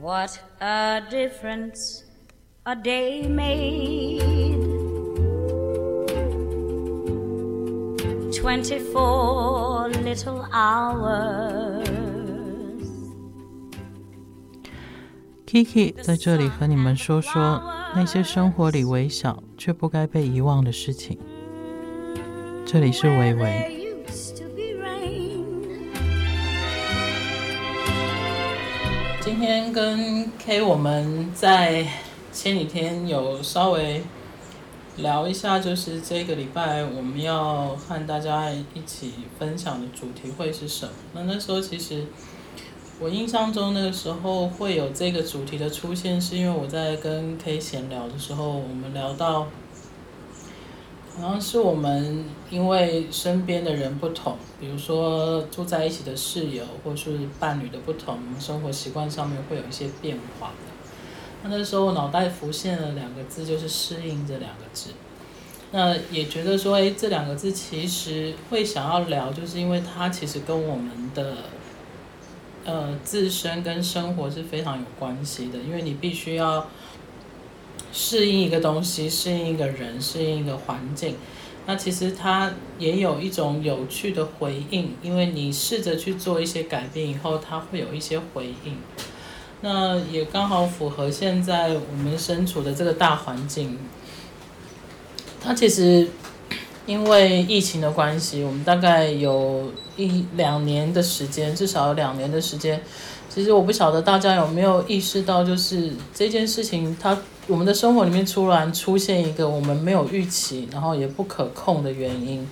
What a difference a day made. Twenty-four little hours. Kiki 在这里和你们说说那些生活里微小却不该被遗忘的事情。这里是微微。 天跟 K 我们在前几天有稍微聊一下，就是这个礼拜我们要和大家一起分享的主题会是什么？那那时候其实我印象中那个时候会有这个主题的出现，是因为我在跟 K 闲聊的时候，我们聊到。好像是我们因为身边的人不同，比如说住在一起的室友，或是伴侣的不同，生活习惯上面会有一些变化的。那那时候我脑袋浮现了两个字，就是适应这两个字。那也觉得说，哎，这两个字其实会想要聊，就是因为它其实跟我们的呃自身跟生活是非常有关系的，因为你必须要。适应一个东西，适应一个人，适应一个环境，那其实它也有一种有趣的回应，因为你试着去做一些改变以后，它会有一些回应。那也刚好符合现在我们身处的这个大环境。它其实因为疫情的关系，我们大概有一两年的时间，至少有两年的时间。其实我不晓得大家有没有意识到，就是这件事情，它我们的生活里面突然出现一个我们没有预期，然后也不可控的原因。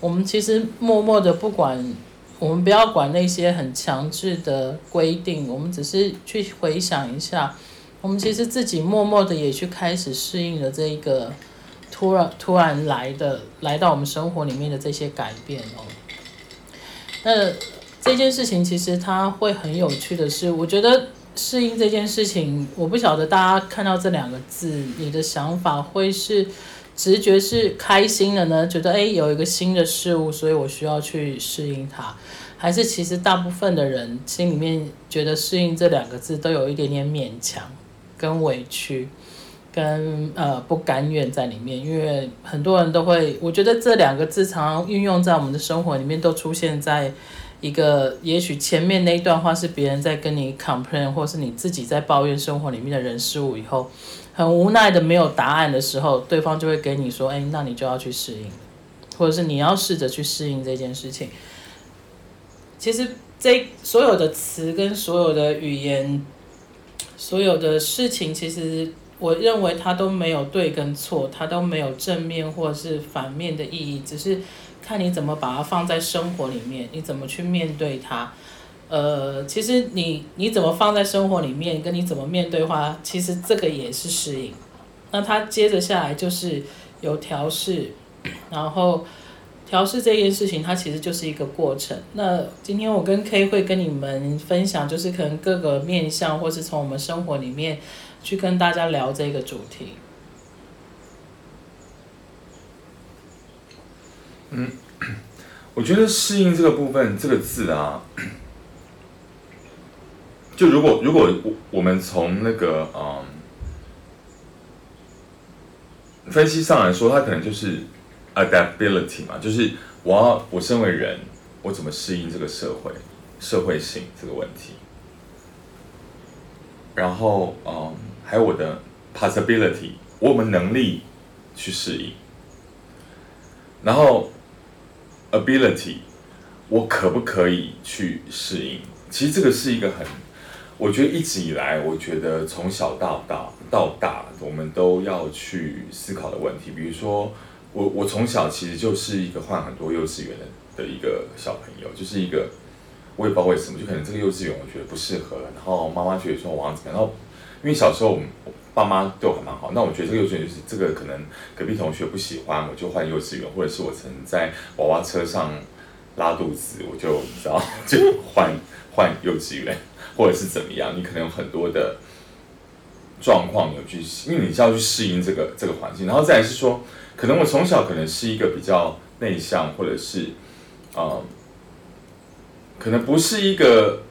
我们其实默默的不管，我们不要管那些很强制的规定，我们只是去回想一下，我们其实自己默默的也去开始适应了这一个突然突然来的来到我们生活里面的这些改变哦。那。这件事情其实它会很有趣的是，我觉得适应这件事情，我不晓得大家看到这两个字，你的想法会是直觉是开心的呢？觉得诶，有一个新的事物，所以我需要去适应它，还是其实大部分的人心里面觉得适应这两个字都有一点点勉强、跟委屈、跟呃不甘愿在里面，因为很多人都会，我觉得这两个字常常运用在我们的生活里面，都出现在。一个也许前面那一段话是别人在跟你 complain，或是你自己在抱怨生活里面的人事物以后，很无奈的没有答案的时候，对方就会给你说：“哎，那你就要去适应，或者是你要试着去适应这件事情。”其实这所有的词跟所有的语言，所有的事情，其实我认为它都没有对跟错，它都没有正面或是反面的意义，只是。看你怎么把它放在生活里面，你怎么去面对它？呃，其实你你怎么放在生活里面，跟你怎么面对它，其实这个也是适应。那它接着下来就是有调试，然后调试这件事情，它其实就是一个过程。那今天我跟 K 会跟你们分享，就是可能各个面向，或是从我们生活里面去跟大家聊这个主题。嗯，我觉得适应这个部分，这个字啊，就如果如果我我们从那个嗯分析上来说，它可能就是 adaptability 嘛，就是我要我身为人，我怎么适应这个社会社会性这个问题，然后嗯还有我的 possibility，我们能力去适应，然后。ability，我可不可以去适应？其实这个是一个很，我觉得一直以来，我觉得从小到大到大，我们都要去思考的问题。比如说，我我从小其实就是一个换很多幼稚园的的一个小朋友，就是一个我也不知道为什么，就可能这个幼稚园我觉得不适合，然后妈妈觉得说我要怎么样，然后因为小时候我们。爸妈对我还蛮好，那我觉得这个幼稚园就是这个可能隔壁同学不喜欢，我就换幼稚园，或者是我曾在娃娃车上拉肚子，我就你知道 就换换幼稚园，或者是怎么样，你可能有很多的状况有去，因为你需要去适应这个这个环境，然后再来是说，可能我从小可能是一个比较内向，或者是呃，可能不是一个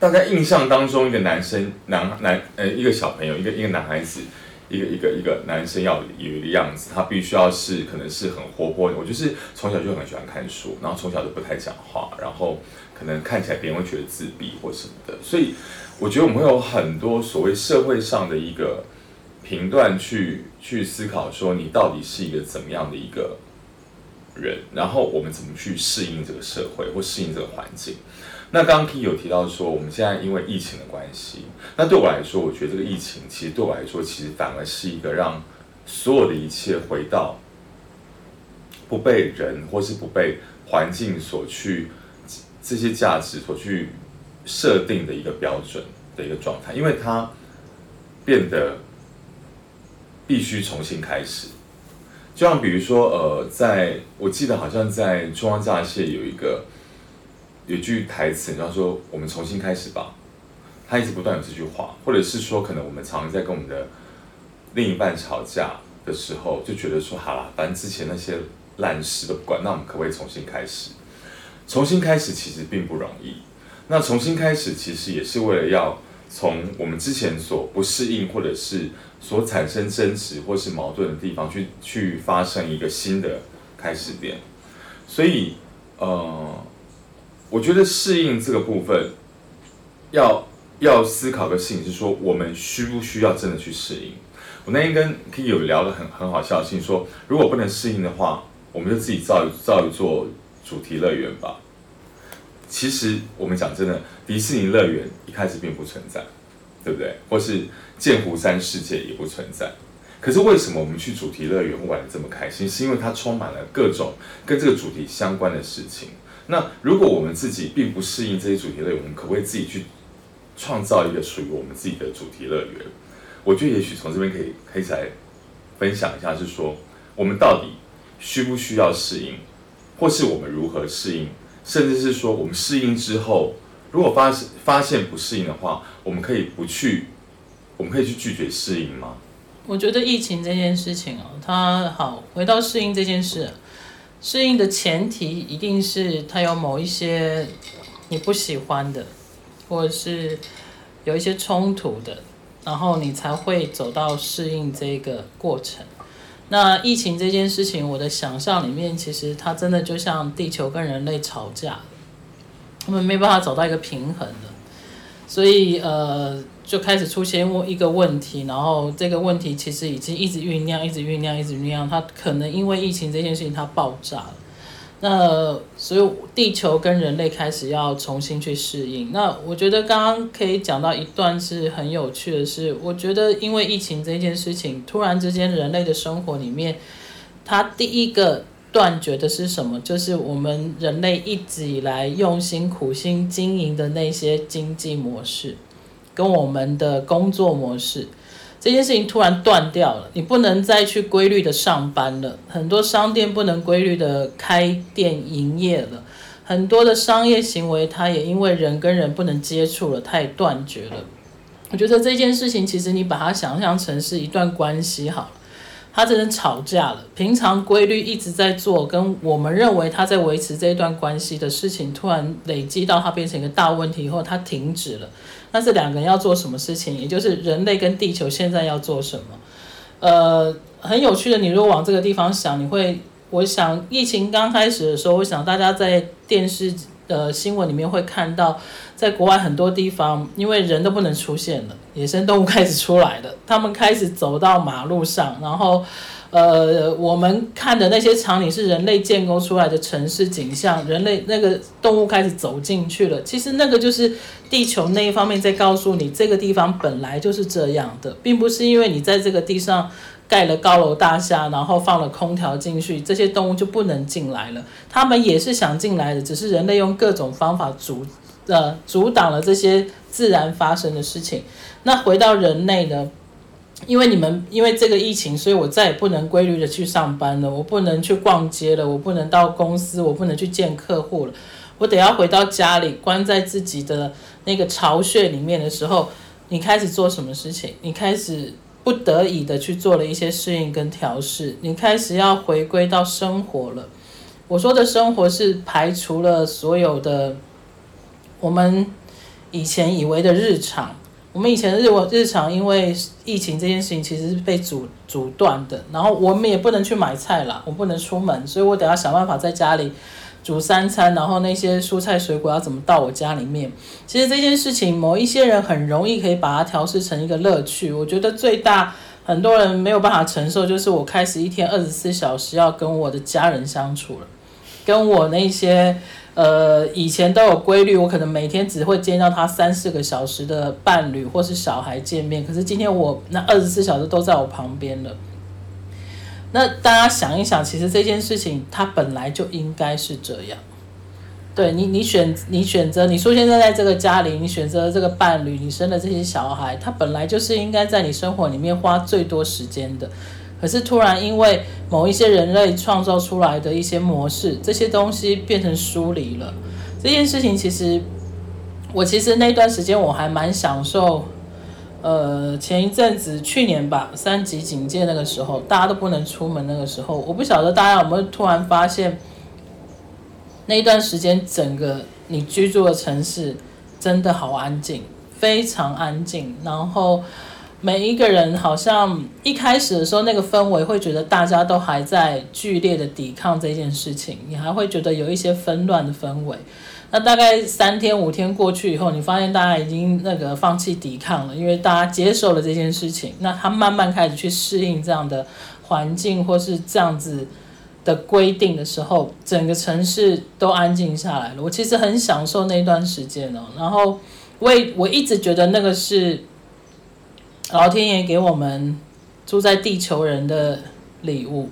大家印象当中一个男生男男呃一个小朋友一个一个男孩子一个一个一个男生要有一个样子，他必须要是可能是很活泼的。我就是从小就很喜欢看书，然后从小就不太讲话，然后可能看起来别人会觉得自闭或什么的。所以我觉得我们会有很多所谓社会上的一个评断去去思考，说你到底是一个怎么样的一个人，然后我们怎么去适应这个社会或适应这个环境。那刚刚 Key 有提到说，我们现在因为疫情的关系，那对我来说，我觉得这个疫情其实对我来说，其实反而是一个让所有的一切回到不被人或是不被环境所去这些价值所去设定的一个标准的一个状态，因为它变得必须重新开始。就像比如说，呃，在我记得好像在中央架械有一个。有句台词，然后说“我们重新开始吧”，他一直不断有这句话，或者是说，可能我们常常在跟我们的另一半吵架的时候，就觉得说，好了，反正之前那些烂事都不管，那我们可不可以重新开始？重新开始其实并不容易。那重新开始其实也是为了要从我们之前所不适应，或者是所产生争执或是矛盾的地方去去发生一个新的开始点。所以，呃。我觉得适应这个部分要，要思考的事情是说，我们需不需要真的去适应？我那天跟 K 有聊的很很好笑的事情，说如果不能适应的话，我们就自己造一造一座主题乐园吧。其实我们讲真的，迪士尼乐园一开始并不存在，对不对？或是剑湖山世界也不存在。可是为什么我们去主题乐园玩得这么开心？是因为它充满了各种跟这个主题相关的事情。那如果我们自己并不适应这些主题乐园，我们可不可以自己去创造一个属于我们自己的主题乐园？我觉得也许从这边可以可以来分享一下，是说我们到底需不需要适应，或是我们如何适应，甚至是说我们适应之后，如果发现发现不适应的话，我们可以不去，我们可以去拒绝适应吗？我觉得疫情这件事情哦，它好，回到适应这件事。适应的前提一定是它有某一些你不喜欢的，或者是有一些冲突的，然后你才会走到适应这个过程。那疫情这件事情，我的想象里面，其实它真的就像地球跟人类吵架，他们没办法找到一个平衡的，所以呃。就开始出现一个问题，然后这个问题其实已经一直酝酿，一直酝酿，一直酝酿。它可能因为疫情这件事情，它爆炸了。那所以地球跟人类开始要重新去适应。那我觉得刚刚可以讲到一段是很有趣的是，我觉得因为疫情这件事情，突然之间人类的生活里面，它第一个断绝的是什么？就是我们人类一直以来用心苦心经营的那些经济模式。跟我们的工作模式，这件事情突然断掉了，你不能再去规律的上班了，很多商店不能规律的开店营业了，很多的商业行为它也因为人跟人不能接触了，它也断绝了。我觉得这件事情其实你把它想象成是一段关系好了。他真的吵架了。平常规律一直在做，跟我们认为他在维持这一段关系的事情，突然累积到他变成一个大问题以后，他停止了。那这两个人要做什么事情？也就是人类跟地球现在要做什么？呃，很有趣的。你如果往这个地方想，你会，我想疫情刚开始的时候，我想大家在电视。的新闻里面会看到，在国外很多地方，因为人都不能出现了，野生动物开始出来了，他们开始走到马路上，然后，呃，我们看的那些场景是人类建构出来的城市景象，人类那个动物开始走进去了。其实那个就是地球那一方面在告诉你，这个地方本来就是这样的，并不是因为你在这个地上。盖了高楼大厦，然后放了空调进去，这些动物就不能进来了。他们也是想进来的，只是人类用各种方法阻呃阻挡了这些自然发生的事情。那回到人类呢？因为你们因为这个疫情，所以我再也不能规律的去上班了，我不能去逛街了，我不能到公司，我不能去见客户了，我得要回到家里，关在自己的那个巢穴里面的时候，你开始做什么事情？你开始。不得已的去做了一些适应跟调试，你开始要回归到生活了。我说的生活是排除了所有的我们以前以为的日常。我们以前日我日常，因为疫情这件事情其实是被阻阻断的，然后我们也不能去买菜了，我不能出门，所以我得要想办法在家里煮三餐，然后那些蔬菜水果要怎么到我家里面。其实这件事情，某一些人很容易可以把它调试成一个乐趣。我觉得最大很多人没有办法承受，就是我开始一天二十四小时要跟我的家人相处了，跟我那些。呃，以前都有规律，我可能每天只会见到他三四个小时的伴侣或是小孩见面。可是今天我那二十四小时都在我旁边了。那大家想一想，其实这件事情它本来就应该是这样。对你，你选你选择你出现在在这个家里，你选择这个伴侣，你生的这些小孩，他本来就是应该在你生活里面花最多时间的。可是突然因为某一些人类创造出来的一些模式，这些东西变成疏离了。这件事情其实，我其实那段时间我还蛮享受。呃，前一阵子去年吧，三级警戒那个时候，大家都不能出门那个时候，我不晓得大家有没有突然发现，那一段时间整个你居住的城市真的好安静，非常安静，然后。每一个人好像一开始的时候，那个氛围会觉得大家都还在剧烈的抵抗这件事情，你还会觉得有一些纷乱的氛围。那大概三天五天过去以后，你发现大家已经那个放弃抵抗了，因为大家接受了这件事情。那他慢慢开始去适应这样的环境或是这样子的规定的时候，整个城市都安静下来了。我其实很享受那段时间哦，然后我也我一直觉得那个是。老天爷给我们住在地球人的礼物。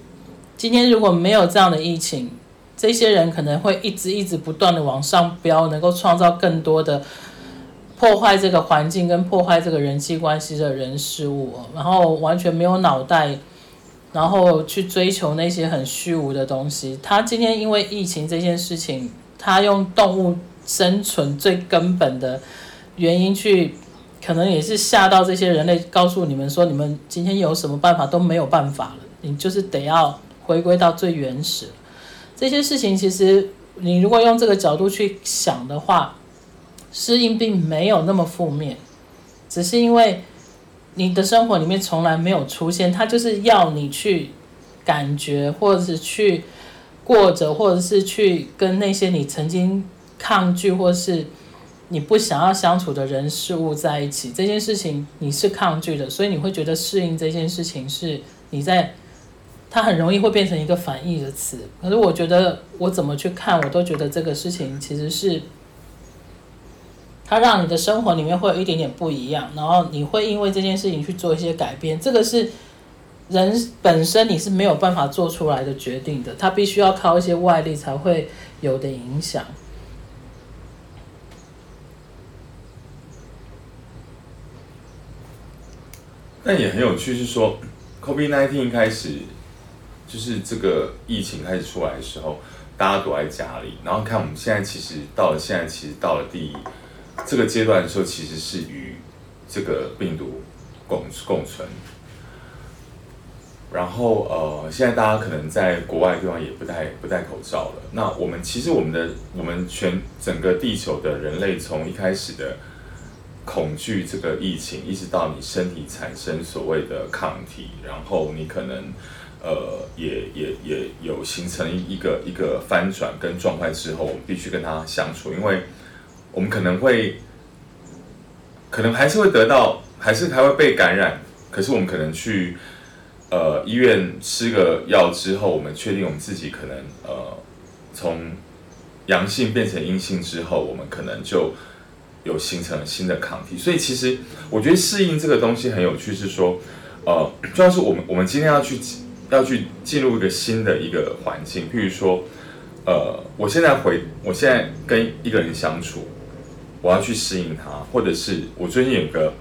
今天如果没有这样的疫情，这些人可能会一直一直不断的往上飙，能够创造更多的破坏这个环境跟破坏这个人际关系的人事物，然后完全没有脑袋，然后去追求那些很虚无的东西。他今天因为疫情这件事情，他用动物生存最根本的原因去。可能也是吓到这些人类，告诉你们说，你们今天有什么办法都没有办法了，你就是得要回归到最原始。这些事情其实，你如果用这个角度去想的话，适应并没有那么负面，只是因为你的生活里面从来没有出现，它就是要你去感觉，或者是去过着，或者是去跟那些你曾经抗拒或是。你不想要相处的人事物在一起，这件事情你是抗拒的，所以你会觉得适应这件事情是你在，它很容易会变成一个反义的词。可是我觉得我怎么去看，我都觉得这个事情其实是，它让你的生活里面会有一点点不一样，然后你会因为这件事情去做一些改变。这个是人本身你是没有办法做出来的决定的，它必须要靠一些外力才会有的影响。但也很有趣，是说，COVID-19 开始，就是这个疫情开始出来的时候，大家躲在家里，然后看我们现在其实到了现在，其实到了第这个阶段的时候，其实是与这个病毒共共存。然后呃，现在大家可能在国外地方也不戴不戴口罩了。那我们其实我们的我们全整个地球的人类从一开始的。恐惧这个疫情，一直到你身体产生所谓的抗体，然后你可能，呃，也也也有形成一个一个翻转跟状态之后，我们必须跟他相处，因为我们可能会，可能还是会得到，还是还会被感染，可是我们可能去，呃，医院吃个药之后，我们确定我们自己可能，呃，从阳性变成阴性之后，我们可能就。有形成了新的抗体，所以其实我觉得适应这个东西很有趣，是说，呃，就像是我们我们今天要去要去进入一个新的一个环境，譬如说，呃，我现在回，我现在跟一个人相处，我要去适应他，或者是我最近有个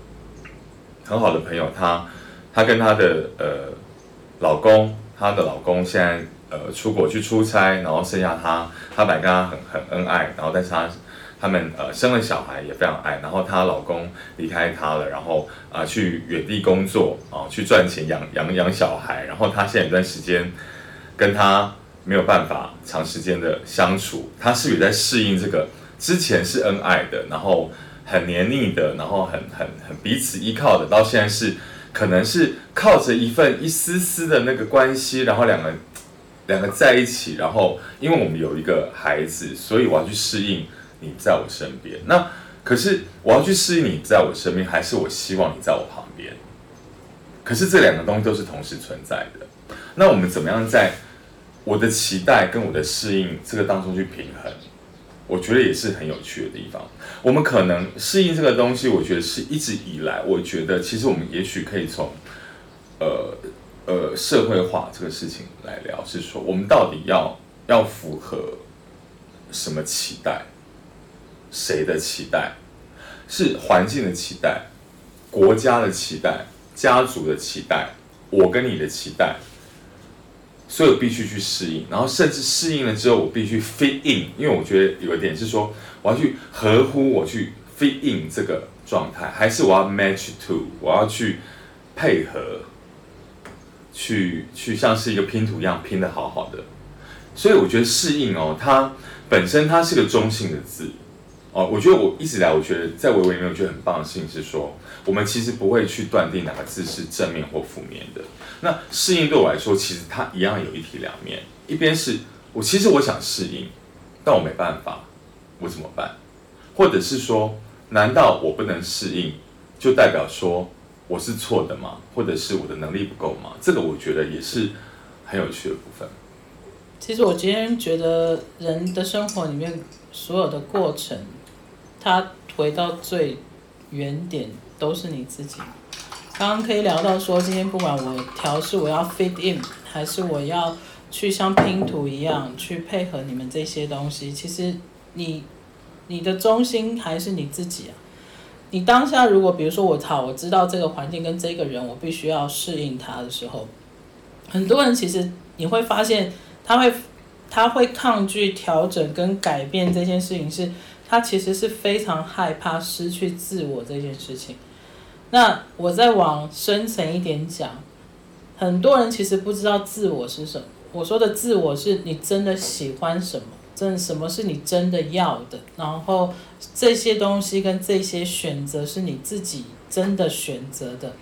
很好的朋友，他他跟他的呃老公，他的老公现在呃出国去出差，然后剩下他，他本来跟他很很恩爱，然后但是他。他们呃生了小孩也非常爱，然后她老公离开她了，然后啊、呃、去远地工作啊、去赚钱养养养小孩，然后她现在有段时间跟他没有办法长时间的相处，她是不是也在适应这个之前是恩爱的，然后很黏腻的，然后很很很彼此依靠的，到现在是可能是靠着一份一丝丝的那个关系，然后两个两个在一起，然后因为我们有一个孩子，所以我要去适应你在我身边。那可是我要去适应你在我身边，还是我希望你在我旁边？可是这两个东西都是同时存在的。那我们怎么样在我的期待跟我的适应这个当中去平衡？我觉得也是很有趣的地方。我们可能适应这个东西，我觉得是一直以来，我觉得其实我们也许可以从，呃呃社会化这个事情来聊，是说我们到底要要符合什么期待？谁的期待？是环境的期待、国家的期待、家族的期待、我跟你的期待？所以我必须去适应，然后甚至适应了之后，我必须 fit in，因为我觉得有一点是说，我要去合乎我去 fit in 这个状态，还是我要 match to，我要去配合，去去像是一个拼图一样拼的好好的。所以我觉得适应哦，它本身它是个中性的字。哦，我觉得我一直以来，我觉得在维维里面，我觉得很棒的事情是说，我们其实不会去断定哪个字是正面或负面的。那适应对我来说，其实它一样有一体两面。一边是我其实我想适应，但我没办法，我怎么办？或者是说，难道我不能适应，就代表说我是错的吗？或者是我的能力不够吗？这个我觉得也是很有趣的部分。其实我今天觉得人的生活里面所有的过程。他回到最原点都是你自己。刚刚可以聊到说，今天不管我调试，我要 fit in，还是我要去像拼图一样去配合你们这些东西，其实你你的中心还是你自己啊。你当下如果比如说我操，我知道这个环境跟这个人，我必须要适应他的时候，很多人其实你会发现他会他会抗拒调整跟改变这件事情是。他其实是非常害怕失去自我这件事情。那我再往深层一点讲，很多人其实不知道自我是什么。我说的自我是你真的喜欢什么，真的什么是你真的要的，然后这些东西跟这些选择是你自己真的选择的。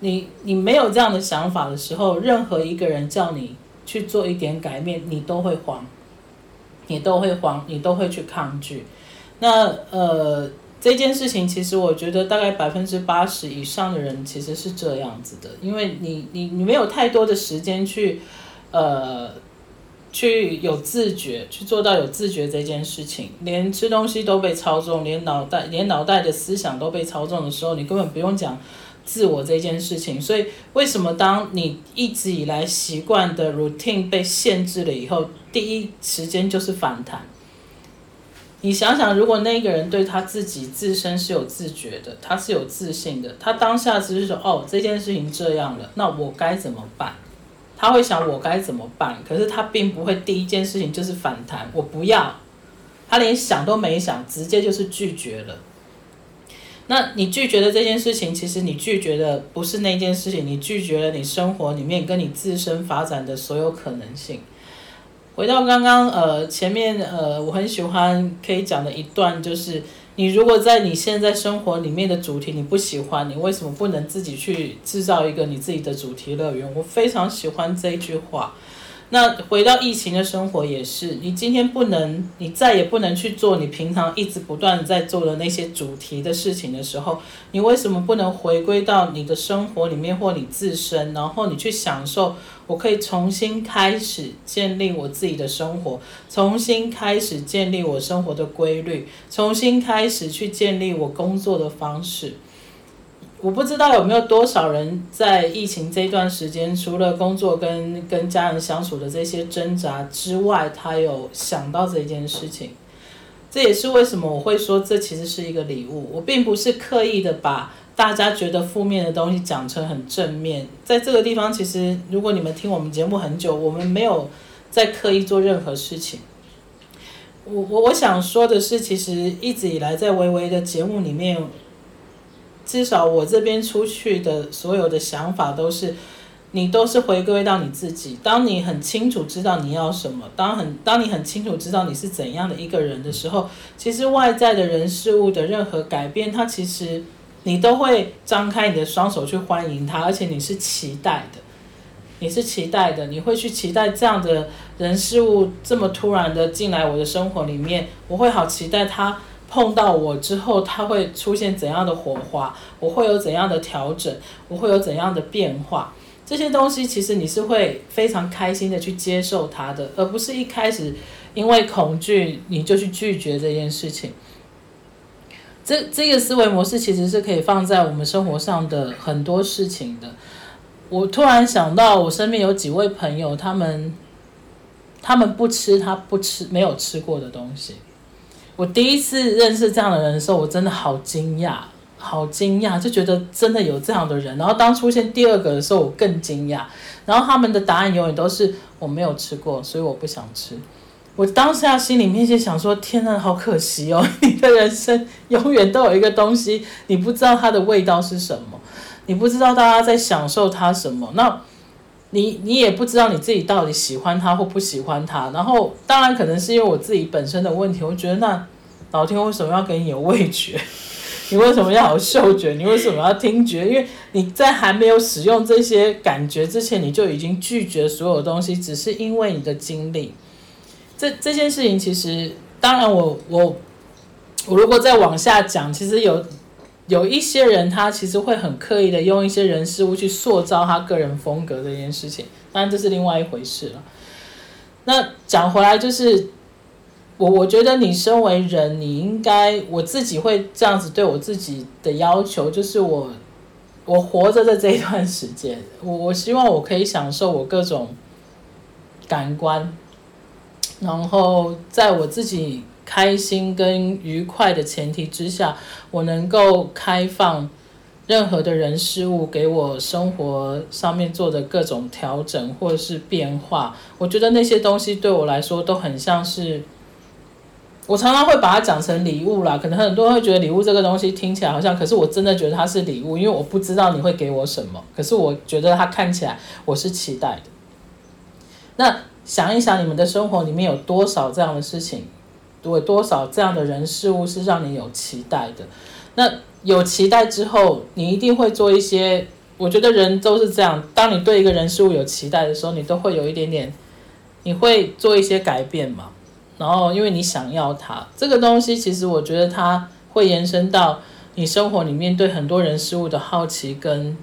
你你没有这样的想法的时候，任何一个人叫你去做一点改变，你都会慌。你都会慌，你都会去抗拒。那呃，这件事情其实我觉得大概百分之八十以上的人其实是这样子的，因为你你你没有太多的时间去呃去有自觉，去做到有自觉这件事情。连吃东西都被操纵，连脑袋连脑袋的思想都被操纵的时候，你根本不用讲。自我这件事情，所以为什么当你一直以来习惯的 routine 被限制了以后，第一时间就是反弹。你想想，如果那个人对他自己自身是有自觉的，他是有自信的，他当下只是说：“哦，这件事情这样了，那我该怎么办？”他会想我该怎么办，可是他并不会第一件事情就是反弹，我不要，他连想都没想，直接就是拒绝了。那你拒绝的这件事情，其实你拒绝的不是那件事情，你拒绝了你生活里面跟你自身发展的所有可能性。回到刚刚呃前面呃我很喜欢可以讲的一段，就是你如果在你现在生活里面的主题你不喜欢，你为什么不能自己去制造一个你自己的主题乐园？我非常喜欢这句话。那回到疫情的生活也是，你今天不能，你再也不能去做你平常一直不断在做的那些主题的事情的时候，你为什么不能回归到你的生活里面或你自身，然后你去享受？我可以重新开始建立我自己的生活，重新开始建立我生活的规律，重新开始去建立我工作的方式。我不知道有没有多少人在疫情这段时间，除了工作跟跟家人相处的这些挣扎之外，他有想到这件事情。这也是为什么我会说这其实是一个礼物。我并不是刻意的把大家觉得负面的东西讲成很正面。在这个地方，其实如果你们听我们节目很久，我们没有在刻意做任何事情。我我我想说的是，其实一直以来在维维的节目里面。至少我这边出去的所有的想法都是，你都是回归到你自己。当你很清楚知道你要什么，当很当你很清楚知道你是怎样的一个人的时候，其实外在的人事物的任何改变，它其实你都会张开你的双手去欢迎它，而且你是期待的，你是期待的，你会去期待这样的人事物这么突然的进来我的生活里面，我会好期待它。碰到我之后，它会出现怎样的火花？我会有怎样的调整？我会有怎样的变化？这些东西其实你是会非常开心的去接受它的，而不是一开始因为恐惧你就去拒绝这件事情。这这个思维模式其实是可以放在我们生活上的很多事情的。我突然想到，我身边有几位朋友，他们他们不吃他不吃没有吃过的东西。我第一次认识这样的人的时候，我真的好惊讶，好惊讶，就觉得真的有这样的人。然后当出现第二个的时候，我更惊讶。然后他们的答案永远都是我没有吃过，所以我不想吃。我当下心里面就想说：天呐，好可惜哦！你的人生永远都有一个东西，你不知道它的味道是什么，你不知道大家在享受它什么。那。你你也不知道你自己到底喜欢它或不喜欢它，然后当然可能是因为我自己本身的问题，我觉得那老天为什么要给你有味觉？你为什么要有嗅觉？你为什么要听觉？因为你在还没有使用这些感觉之前，你就已经拒绝所有东西，只是因为你的经历。这这件事情其实，当然我我我如果再往下讲，其实有。有一些人，他其实会很刻意的用一些人事物去塑造他个人风格这件事情，当然这是另外一回事了。那讲回来，就是我我觉得你身为人，你应该我自己会这样子对我自己的要求，就是我我活着的这一段时间，我我希望我可以享受我各种感官，然后在我自己。开心跟愉快的前提之下，我能够开放任何的人事物给我生活上面做的各种调整或者是变化。我觉得那些东西对我来说都很像是，我常常会把它讲成礼物啦。可能很多人会觉得礼物这个东西听起来好像，可是我真的觉得它是礼物，因为我不知道你会给我什么。可是我觉得它看起来我是期待的。那想一想，你们的生活里面有多少这样的事情？有多少这样的人事物是让你有期待的？那有期待之后，你一定会做一些。我觉得人都是这样，当你对一个人事物有期待的时候，你都会有一点点，你会做一些改变嘛。然后，因为你想要它，这个东西其实我觉得它会延伸到你生活里面对很多人事物的好奇跟。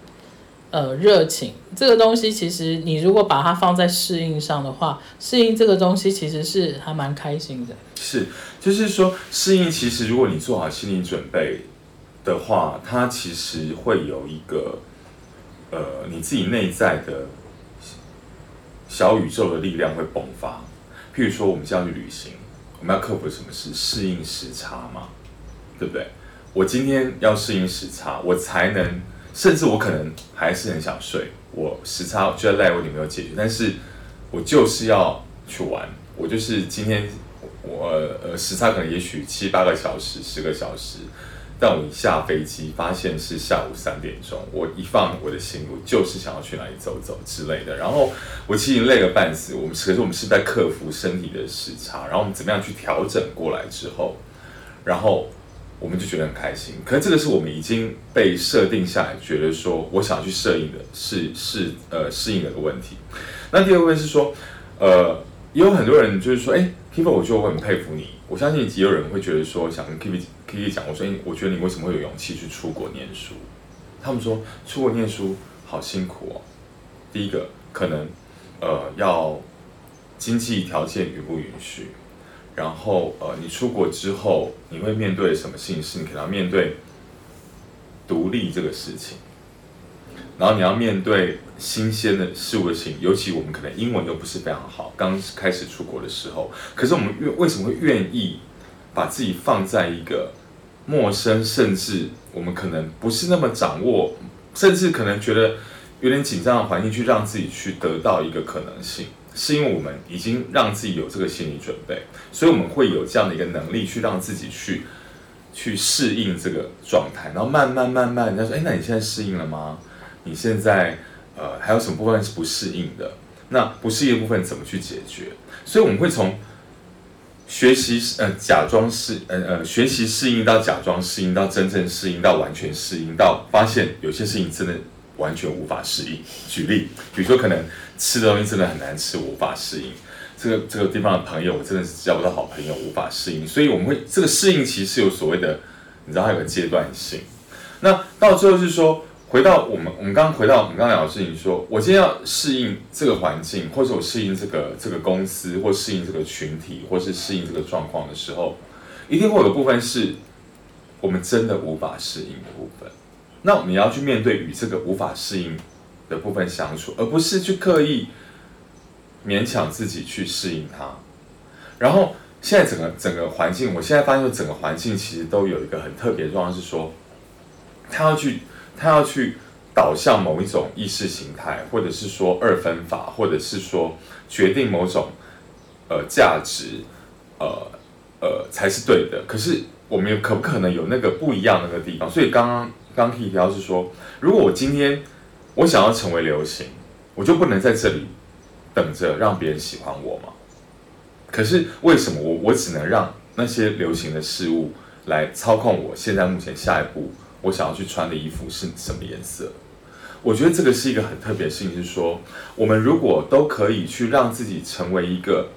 呃，热情这个东西，其实你如果把它放在适应上的话，适应这个东西其实是还蛮开心的。是，就是说适应，其实如果你做好心理准备的话，它其实会有一个呃，你自己内在的小宇宙的力量会迸发。譬如说，我们现在去旅行，我们要克服什么事？适应时差嘛，对不对？我今天要适应时差，我才能。甚至我可能还是很想睡，我时差就在赖我，你没有解决，但是我就是要去玩，我就是今天我呃时差可能也许七八个小时、十个小时，但我一下飞机发现是下午三点钟，我一放我的心，我就是想要去哪里走走之类的，然后我其实累个半死，我们可是我们是在克服身体的时差，然后我们怎么样去调整过来之后，然后。我们就觉得很开心，可是这个是我们已经被设定下来，觉得说我想去适应的，是是呃适应的一个问题。那第二位是说，呃，也有很多人就是说，哎，Kiko，我就会很佩服你。我相信也有人会觉得说，想跟 Kiko Kiko 讲，我说，我觉得你为什么会有勇气去出国念书？他们说出国念书好辛苦哦。第一个可能呃要经济条件允不允许？然后，呃，你出国之后，你会面对什么形式？你可能要面对独立这个事情，然后你要面对新鲜的事物的事情，尤其我们可能英文又不是非常好，刚开始出国的时候，可是我们愿为什么会愿意把自己放在一个陌生，甚至我们可能不是那么掌握，甚至可能觉得有点紧张的环境，去让自己去得到一个可能性？是因为我们已经让自己有这个心理准备，所以我们会有这样的一个能力去让自己去去适应这个状态，然后慢慢慢慢，人家说，哎，那你现在适应了吗？你现在呃，还有什么部分是不适应的？那不适应的部分怎么去解决？所以我们会从学习呃假装适呃呃学习适应到假装适应到真正适应到完全适应到发现有些事情真的完全无法适应。举例，比如说可能吃的东西真的很难吃，无法适应。这个这个地方的朋友，我真的是交不到好朋友，无法适应。所以我们会这个适应其实是有所谓的，你知道它有个阶段性。那到最后是说，回到我们我们刚回到我们刚刚聊的事情说，我今天要适应这个环境，或者我适应这个这个公司，或适应这个群体，或是适应这个状况的时候，一定会有的部分是我们真的无法适应的部分。那我们要去面对与这个无法适应的部分相处，而不是去刻意。勉强自己去适应它，然后现在整个整个环境，我现在发现整个环境其实都有一个很特别的状况，是说，他要去他要去导向某一种意识形态，或者是说二分法，或者是说决定某种呃价值，呃呃才是对的。可是我们有可不可能有那个不一样那个地方？所以刚刚刚提到是说，如果我今天我想要成为流行，我就不能在这里。等着让别人喜欢我吗？可是为什么我我只能让那些流行的事物来操控我？现在目前下一步我想要去穿的衣服是什么颜色？我觉得这个是一个很特别的事情，是说我们如果都可以去让自己成为一个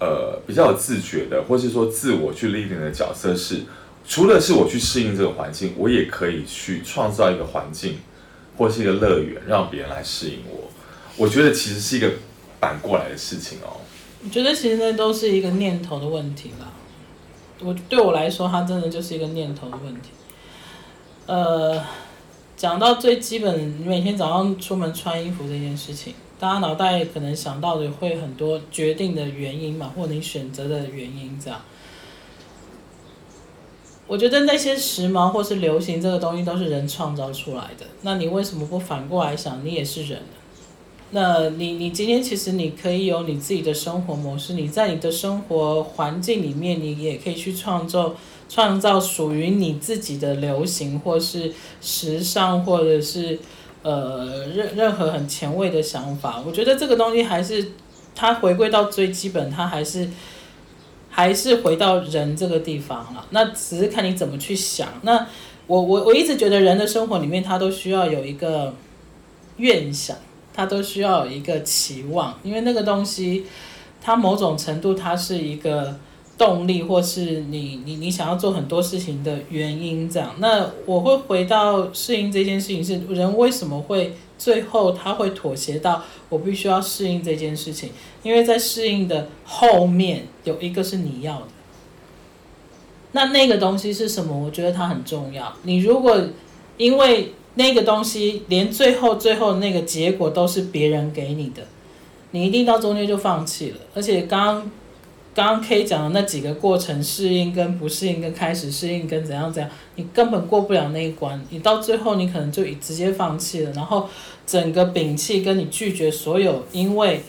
呃比较有自觉的，或是说自我去 leading 的角色是，是除了是我去适应这个环境，我也可以去创造一个环境或是一个乐园，让别人来适应我。我觉得其实是一个。反过来的事情哦，我觉得其实那都是一个念头的问题啦。我对我来说，它真的就是一个念头的问题。呃，讲到最基本，你每天早上出门穿衣服这件事情，大家脑袋可能想到的会很多决定的原因嘛，或你选择的原因这样。我觉得那些时髦或是流行这个东西都是人创造出来的，那你为什么不反过来想，你也是人？那你你今天其实你可以有你自己的生活模式，你在你的生活环境里面，你也可以去创造创造属于你自己的流行，或是时尚，或者是呃任任何很前卫的想法。我觉得这个东西还是它回归到最基本，它还是还是回到人这个地方了。那只是看你怎么去想。那我我我一直觉得人的生活里面，他都需要有一个愿想。他都需要有一个期望，因为那个东西，它某种程度它是一个动力，或是你你你想要做很多事情的原因。这样，那我会回到适应这件事情，是人为什么会最后他会妥协到我必须要适应这件事情？因为在适应的后面有一个是你要的，那那个东西是什么？我觉得它很重要。你如果因为那个东西连最后最后那个结果都是别人给你的，你一定到中间就放弃了。而且刚刚刚刚 K 讲的那几个过程，适应跟不适应跟开始适应跟怎样怎样，你根本过不了那一关。你到最后你可能就直接放弃了，然后整个摒弃跟你拒绝所有因为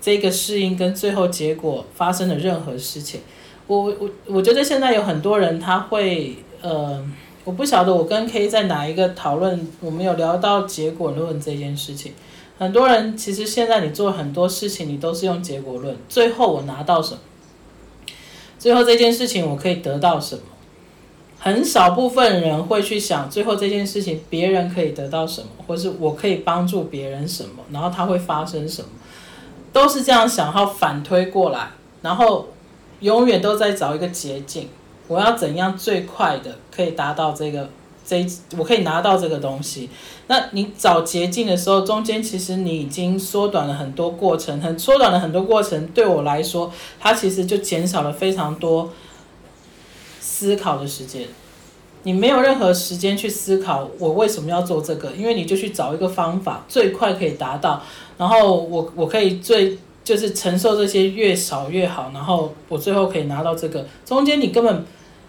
这个适应跟最后结果发生的任何事情。我我我觉得现在有很多人他会呃。我不晓得我跟 K 在哪一个讨论，我们有聊到结果论这件事情。很多人其实现在你做很多事情，你都是用结果论。最后我拿到什么？最后这件事情我可以得到什么？很少部分人会去想最后这件事情别人可以得到什么，或是我可以帮助别人什么，然后它会发生什么，都是这样想，然后反推过来，然后永远都在找一个捷径。我要怎样最快的可以达到这个我可以拿到这个东西。那你找捷径的时候，中间其实你已经缩短了很多过程，很缩短了很多过程。对我来说，它其实就减少了非常多思考的时间。你没有任何时间去思考我为什么要做这个，因为你就去找一个方法，最快可以达到。然后我我可以最就是承受这些越少越好，然后我最后可以拿到这个。中间你根本。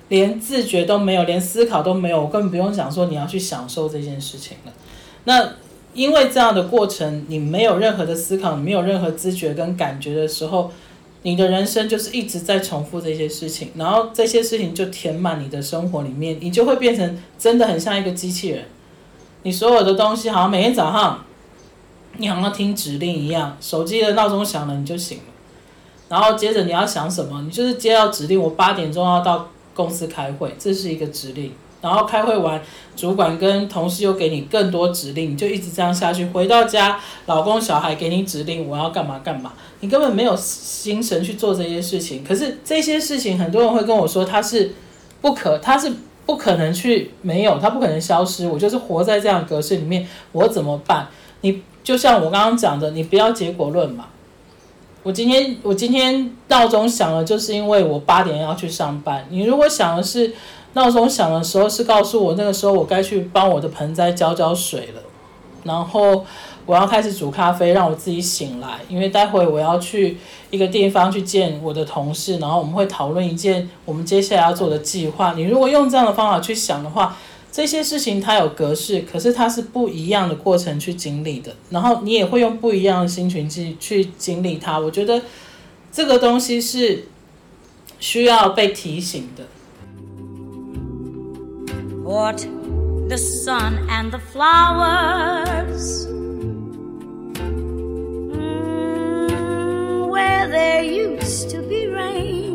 连自觉都没有，连思考都没有，我根本不用讲说你要去享受这件事情了。那因为这样的过程，你没有任何的思考，你没有任何知觉跟感觉的时候，你的人生就是一直在重复这些事情，然后这些事情就填满你的生活里面，你就会变成真的很像一个机器人。你所有的东西好像每天早上你好像听指令一样，手机的闹钟响了你就醒了，然后接着你要想什么，你就是接到指令，我八点钟要到公司开会，这是一个指令。然后开会完，主管跟同事又给你更多指令，你就一直这样下去。回到家，老公小孩给你指令，我要干嘛干嘛，你根本没有心神去做这些事情。可是这些事情，很多人会跟我说，他是不可，他是不可能去没有，他不可能消失。我就是活在这样格式里面，我怎么办？你就像我刚刚讲的，你不要结果论嘛。我今天我今天闹钟响了，就是因为我八点要去上班。你如果想的是。闹钟响的时候是告诉我，那个时候我该去帮我的盆栽浇浇水了，然后我要开始煮咖啡，让我自己醒来，因为待会我要去一个地方去见我的同事，然后我们会讨论一件我们接下来要做的计划。你如果用这样的方法去想的话，这些事情它有格式，可是它是不一样的过程去经历的，然后你也会用不一样的心情去去经历它。我觉得这个东西是需要被提醒的。What the sun and the flowers where there used to be rain.